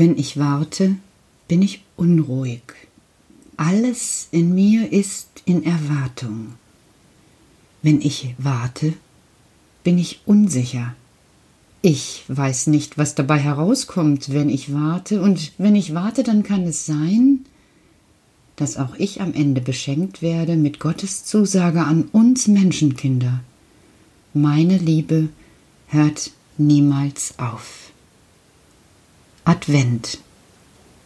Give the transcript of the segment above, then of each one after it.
Wenn ich warte, bin ich unruhig. Alles in mir ist in Erwartung. Wenn ich warte, bin ich unsicher. Ich weiß nicht, was dabei herauskommt, wenn ich warte, und wenn ich warte, dann kann es sein, dass auch ich am Ende beschenkt werde mit Gottes Zusage an uns Menschenkinder. Meine Liebe hört niemals auf. Advent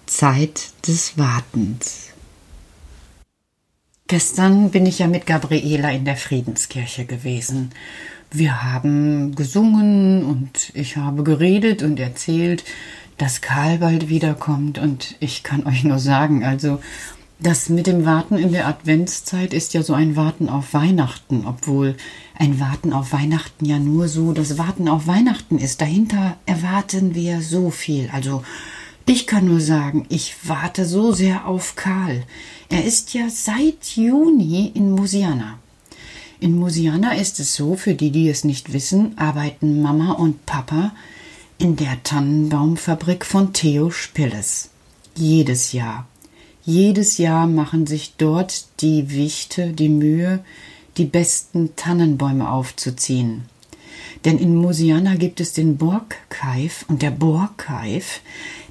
Zeit des Wartens. Gestern bin ich ja mit Gabriela in der Friedenskirche gewesen. Wir haben gesungen und ich habe geredet und erzählt, dass Karl bald wiederkommt und ich kann euch nur sagen, also das mit dem Warten in der Adventszeit ist ja so ein Warten auf Weihnachten, obwohl ein Warten auf Weihnachten ja nur so das Warten auf Weihnachten ist. Dahinter erwarten wir so viel. Also ich kann nur sagen, ich warte so sehr auf Karl. Er ist ja seit Juni in Musiana. In Musiana ist es so, für die, die es nicht wissen, arbeiten Mama und Papa in der Tannenbaumfabrik von Theo Spilles. Jedes Jahr. Jedes Jahr machen sich dort die Wichte die Mühe, die besten Tannenbäume aufzuziehen. Denn in Musiana gibt es den Borgkeif und der Borgkeif,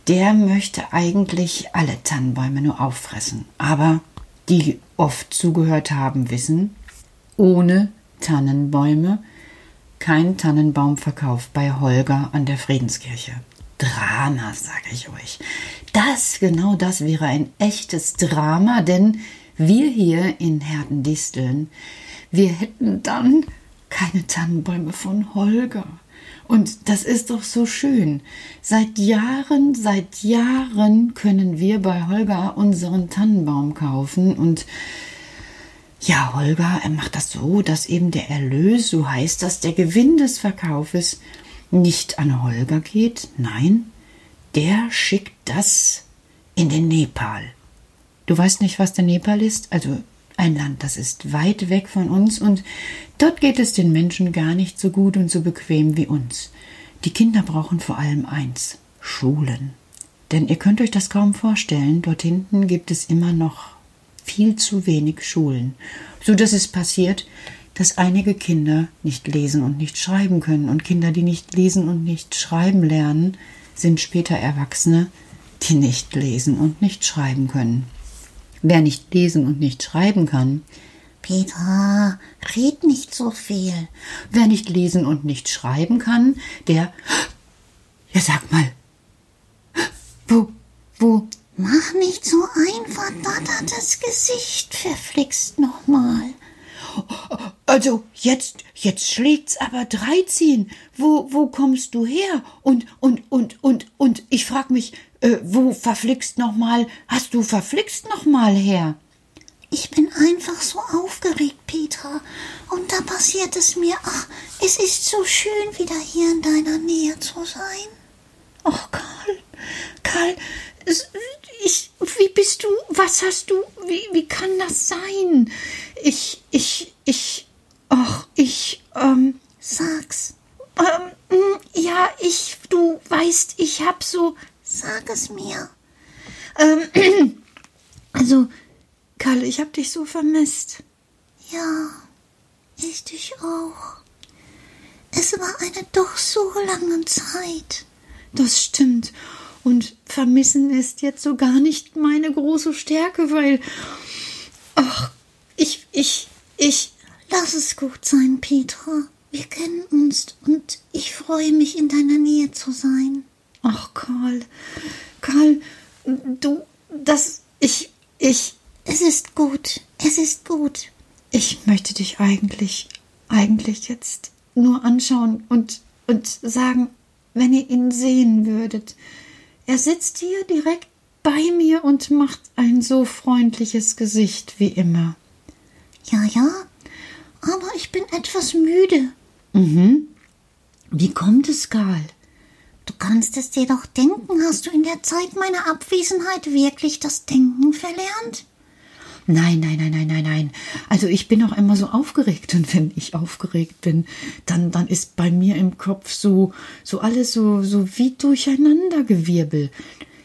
der möchte eigentlich alle Tannenbäume nur auffressen. Aber die oft zugehört haben, wissen, ohne Tannenbäume kein Tannenbaumverkauf bei Holger an der Friedenskirche. Drama, sage ich euch. Das, genau das wäre ein echtes Drama, denn wir hier in Herdendisteln, wir hätten dann keine Tannenbäume von Holger. Und das ist doch so schön. Seit Jahren, seit Jahren können wir bei Holger unseren Tannenbaum kaufen und ja, Holger, er macht das so, dass eben der Erlös, so heißt das, der Gewinn des Verkaufes nicht an Holger geht, nein, der schickt das in den Nepal. Du weißt nicht, was der Nepal ist? Also ein Land, das ist weit weg von uns und dort geht es den Menschen gar nicht so gut und so bequem wie uns. Die Kinder brauchen vor allem eins, Schulen. Denn ihr könnt euch das kaum vorstellen, dort hinten gibt es immer noch viel zu wenig Schulen, so dass es passiert, dass einige Kinder nicht lesen und nicht schreiben können und Kinder, die nicht lesen und nicht schreiben lernen, sind später Erwachsene, die nicht lesen und nicht schreiben können. Wer nicht lesen und nicht schreiben kann, Petra, red nicht so viel. Wer nicht lesen und nicht schreiben kann, der. Ja, sag mal. Wo, wo? Mach nicht so ein verdattertes Gesicht, verflixt nochmal. Also, jetzt, jetzt schlägt's aber dreizehn. Wo, wo kommst du her? Und, und, und, und, und ich frag mich, äh, wo verflixt nochmal, hast du verflixt nochmal her? Ich bin einfach so aufgeregt, Petra. Und da passiert es mir, ach, es ist so schön, wieder hier in deiner Nähe zu sein. Ach, Karl, Karl, ich, wie bist du, was hast du, wie, wie kann das sein? Ich, ich, ich, ach, ich, ähm, sag's. Ähm, ja, ich, du weißt, ich hab so, Sag es mir. Ähm, also, Kalle, ich hab dich so vermisst. Ja, ich dich auch. Es war eine doch so lange Zeit. Das stimmt. Und vermissen ist jetzt so gar nicht meine große Stärke, weil. Ach, ich, ich, ich. Lass es gut sein, Petra. Wir kennen uns und ich freue mich, in deiner Nähe zu sein. Ach, Karl, Karl, du, das, ich, ich. Es ist gut, es ist gut. Ich möchte dich eigentlich, eigentlich jetzt nur anschauen und, und sagen, wenn ihr ihn sehen würdet. Er sitzt hier direkt bei mir und macht ein so freundliches Gesicht wie immer. Ja, ja, aber ich bin etwas müde. Mhm. Wie kommt es, Karl? Du kannst es dir doch denken, hast du in der Zeit meiner Abwesenheit wirklich das Denken verlernt? Nein, nein, nein, nein, nein, nein. Also ich bin auch immer so aufgeregt und wenn ich aufgeregt bin, dann, dann ist bei mir im Kopf so, so alles so, so wie durcheinandergewirbel.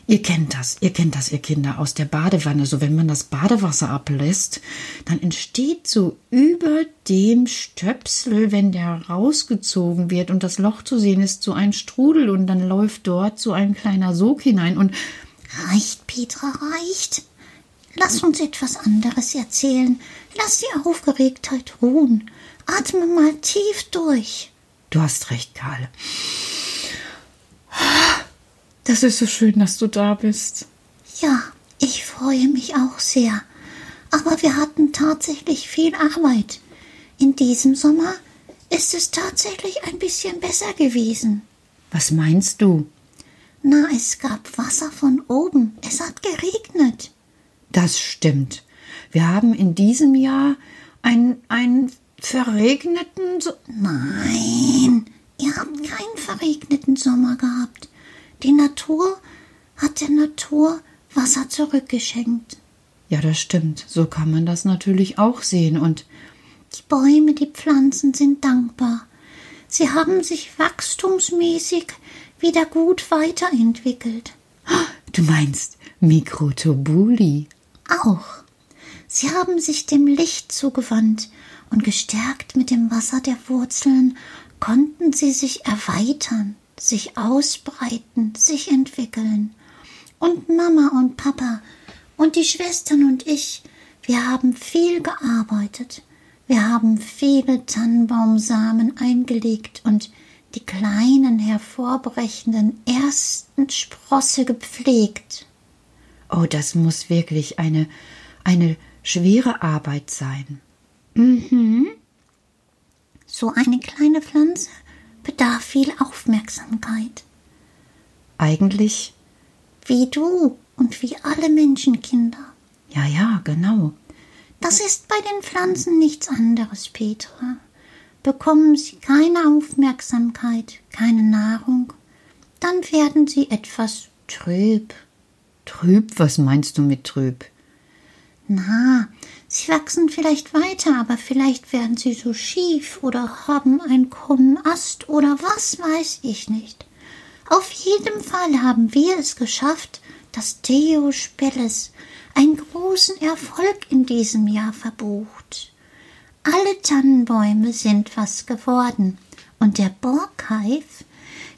Ihr kennt das, ihr kennt das, ihr Kinder, aus der Badewanne. So, wenn man das Badewasser ablässt, dann entsteht so über dem Stöpsel, wenn der rausgezogen wird und das Loch zu sehen ist, so ein Strudel und dann läuft dort so ein kleiner Sog hinein und Reicht, Petra, reicht. Lass uns etwas anderes erzählen. Lass die Aufgeregtheit ruhen. Atme mal tief durch. Du hast recht, Karl. Das ist so schön, dass du da bist. Ja, ich freue mich auch sehr. Aber wir hatten tatsächlich viel Arbeit. In diesem Sommer ist es tatsächlich ein bisschen besser gewesen. Was meinst du? Na, es gab Wasser von oben. Es hat geregnet. Das stimmt. Wir haben in diesem Jahr einen, einen verregneten. So Nein, ihr habt keinen verregneten Sommer gehabt. Die Natur hat der Natur Wasser zurückgeschenkt. ja, das stimmt. So kann man das natürlich auch sehen. Und Die Bäume, die Pflanzen sind dankbar. Sie haben sich wachstumsmäßig wieder gut weiterentwickelt. du meinst Mikrotobuli? Auch. Sie haben sich dem Licht zugewandt und gestärkt mit dem Wasser der Wurzeln konnten sie sich erweitern, sich ausbreiten, sich entwickeln. Und Mama und Papa und die Schwestern und ich, wir haben viel gearbeitet. Wir haben viele Tannenbaumsamen eingelegt und die kleinen hervorbrechenden ersten Sprosse gepflegt. Oh, das muss wirklich eine, eine schwere Arbeit sein. So eine kleine Pflanze bedarf viel Aufmerksamkeit. Eigentlich, Wie du und wie alle Menschenkinder. ja, ja, genau. Das ist bei den Pflanzen nichts anderes, Petra. Bekommen sie keine Aufmerksamkeit, keine Nahrung, dann werden sie etwas trüb. Trüb, was meinst du mit trüb? Na, sie wachsen vielleicht weiter, aber vielleicht werden sie so schief oder haben einen krummen Ast oder was weiß ich nicht. Auf jeden Fall haben wir es geschafft, dass Theo Spelles einen großen Erfolg in diesem Jahr verbucht. Alle Tannenbäume sind was geworden und der Borkeif,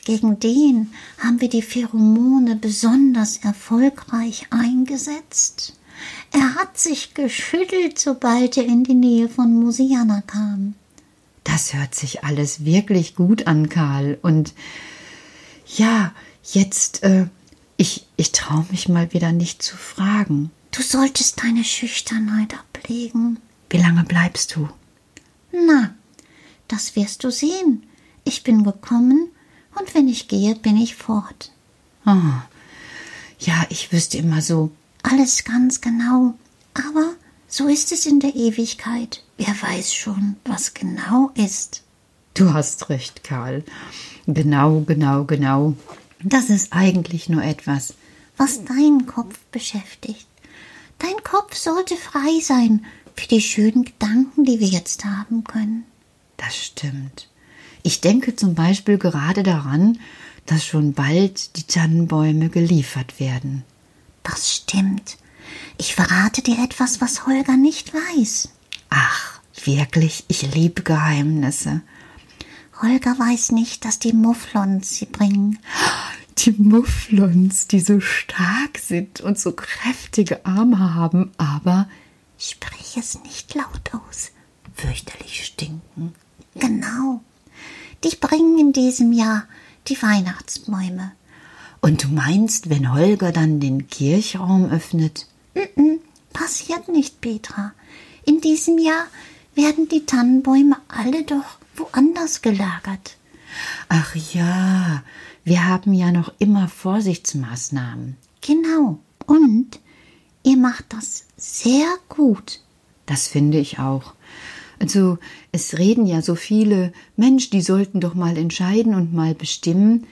gegen den haben wir die Pheromone besonders erfolgreich eingesetzt. Er hat sich geschüttelt, sobald er in die Nähe von Mosiana kam. Das hört sich alles wirklich gut an, Karl. Und ja, jetzt, äh, ich, ich traue mich mal wieder nicht zu fragen. Du solltest deine Schüchternheit ablegen. Wie lange bleibst du? Na, das wirst du sehen. Ich bin gekommen und wenn ich gehe, bin ich fort. Oh, ja, ich wüsste immer so. Alles ganz genau. Aber so ist es in der Ewigkeit. Wer weiß schon, was genau ist. Du hast recht, Karl. Genau, genau, genau. Das ist eigentlich nur etwas. was deinen Kopf beschäftigt. Dein Kopf sollte frei sein für die schönen Gedanken, die wir jetzt haben können. Das stimmt. Ich denke zum Beispiel gerade daran, dass schon bald die Tannenbäume geliefert werden. Das stimmt. Ich verrate dir etwas, was Holger nicht weiß. Ach, wirklich, ich liebe Geheimnisse. Holger weiß nicht, dass die Mufflons sie bringen. Die Mufflons, die so stark sind und so kräftige Arme haben, aber Sprich es nicht laut aus. fürchterlich stinken. Genau. Die bringen in diesem Jahr die Weihnachtsbäume. Und du meinst, wenn Holger dann den Kirchraum öffnet? Passiert nicht, Petra. In diesem Jahr werden die Tannenbäume alle doch woanders gelagert. Ach ja, wir haben ja noch immer Vorsichtsmaßnahmen. Genau. Und ihr macht das sehr gut. Das finde ich auch. Also, es reden ja so viele, Mensch, die sollten doch mal entscheiden und mal bestimmen.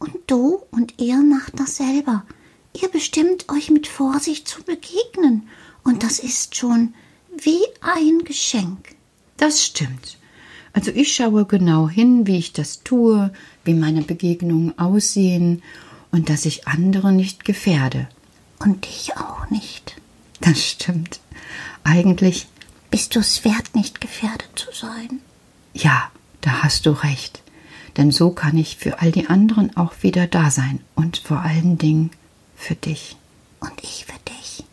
Und du und ihr macht das selber. Ihr bestimmt euch mit Vorsicht zu begegnen. Und das ist schon wie ein Geschenk. Das stimmt. Also ich schaue genau hin, wie ich das tue, wie meine Begegnungen aussehen und dass ich andere nicht gefährde. Und dich auch nicht. Das stimmt. Eigentlich bist du es wert, nicht gefährdet zu sein. Ja, da hast du recht. Denn so kann ich für all die anderen auch wieder da sein und vor allen Dingen für dich. Und ich für dich.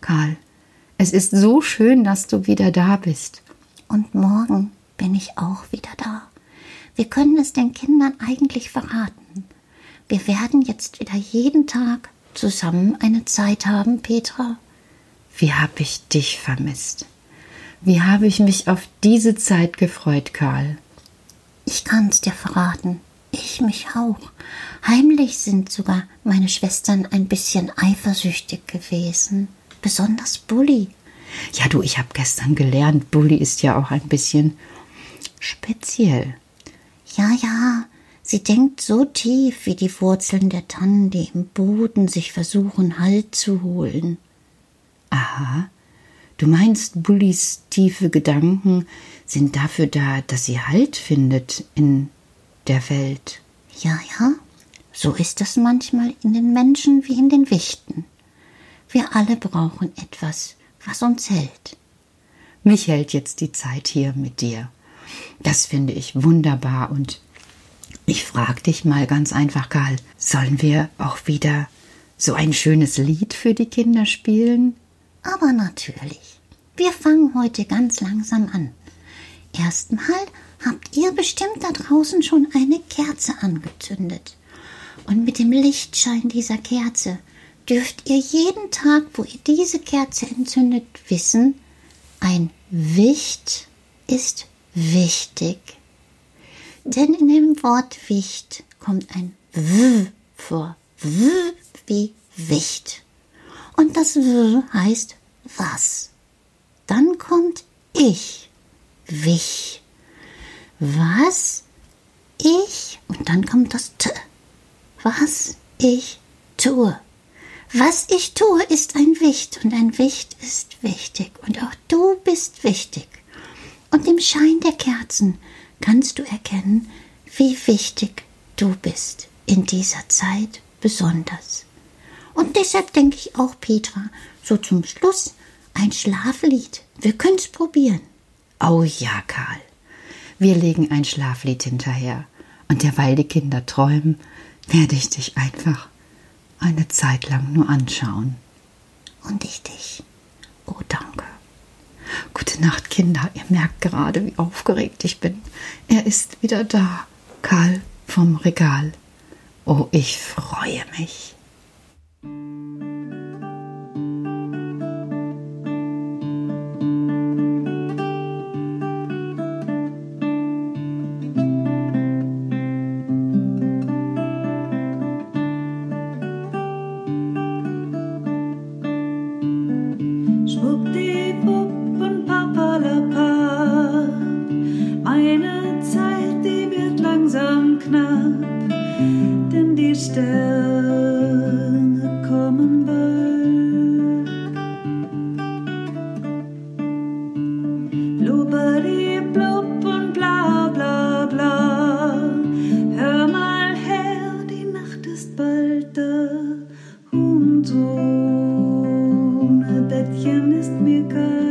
Karl, es ist so schön, dass du wieder da bist. Und morgen bin ich auch wieder da. Wir können es den Kindern eigentlich verraten. Wir werden jetzt wieder jeden Tag zusammen eine Zeit haben, Petra. Wie habe ich dich vermisst? Wie habe ich mich auf diese Zeit gefreut, Karl? Ich kann's dir verraten. Ich mich auch. Heimlich sind sogar meine Schwestern ein bisschen eifersüchtig gewesen. Besonders Bulli. Ja, du, ich habe gestern gelernt, Bulli ist ja auch ein bisschen speziell. Ja, ja, sie denkt so tief wie die Wurzeln der Tannen, die im Boden sich versuchen, Halt zu holen. Aha. Du meinst, Bullis tiefe Gedanken sind dafür da, dass sie Halt findet in der Welt. Ja, ja, so ist es manchmal in den Menschen wie in den Wichten. Wir alle brauchen etwas, was uns hält. Mich hält jetzt die Zeit hier mit dir. Das finde ich wunderbar und ich frage dich mal ganz einfach, Karl, sollen wir auch wieder so ein schönes Lied für die Kinder spielen? Aber natürlich. Wir fangen heute ganz langsam an. Erstmal habt ihr bestimmt da draußen schon eine Kerze angezündet. Und mit dem Lichtschein dieser Kerze dürft ihr jeden Tag, wo ihr diese Kerze entzündet, wissen, ein Wicht ist wichtig. Denn in dem Wort Wicht kommt ein W vor. W wie Wicht. Und das W heißt was. Dann kommt ich. Wich. Was ich und dann kommt das T. Was ich tue. Was ich tue, ist ein Wicht und ein Wicht ist wichtig und auch du bist wichtig. Und im Schein der Kerzen kannst du erkennen, wie wichtig du bist in dieser Zeit besonders. Und deshalb denke ich auch, Petra, so zum Schluss ein Schlaflied. Wir können's probieren. Oh ja, Karl. Wir legen ein Schlaflied hinterher. Und derweil die Kinder träumen, werde ich dich einfach eine Zeit lang nur anschauen. Und ich dich. Oh, danke. Gute Nacht, Kinder. Ihr merkt gerade, wie aufgeregt ich bin. Er ist wieder da. Karl vom Regal. Oh, ich freue mich. Mädchen ist mir kalt.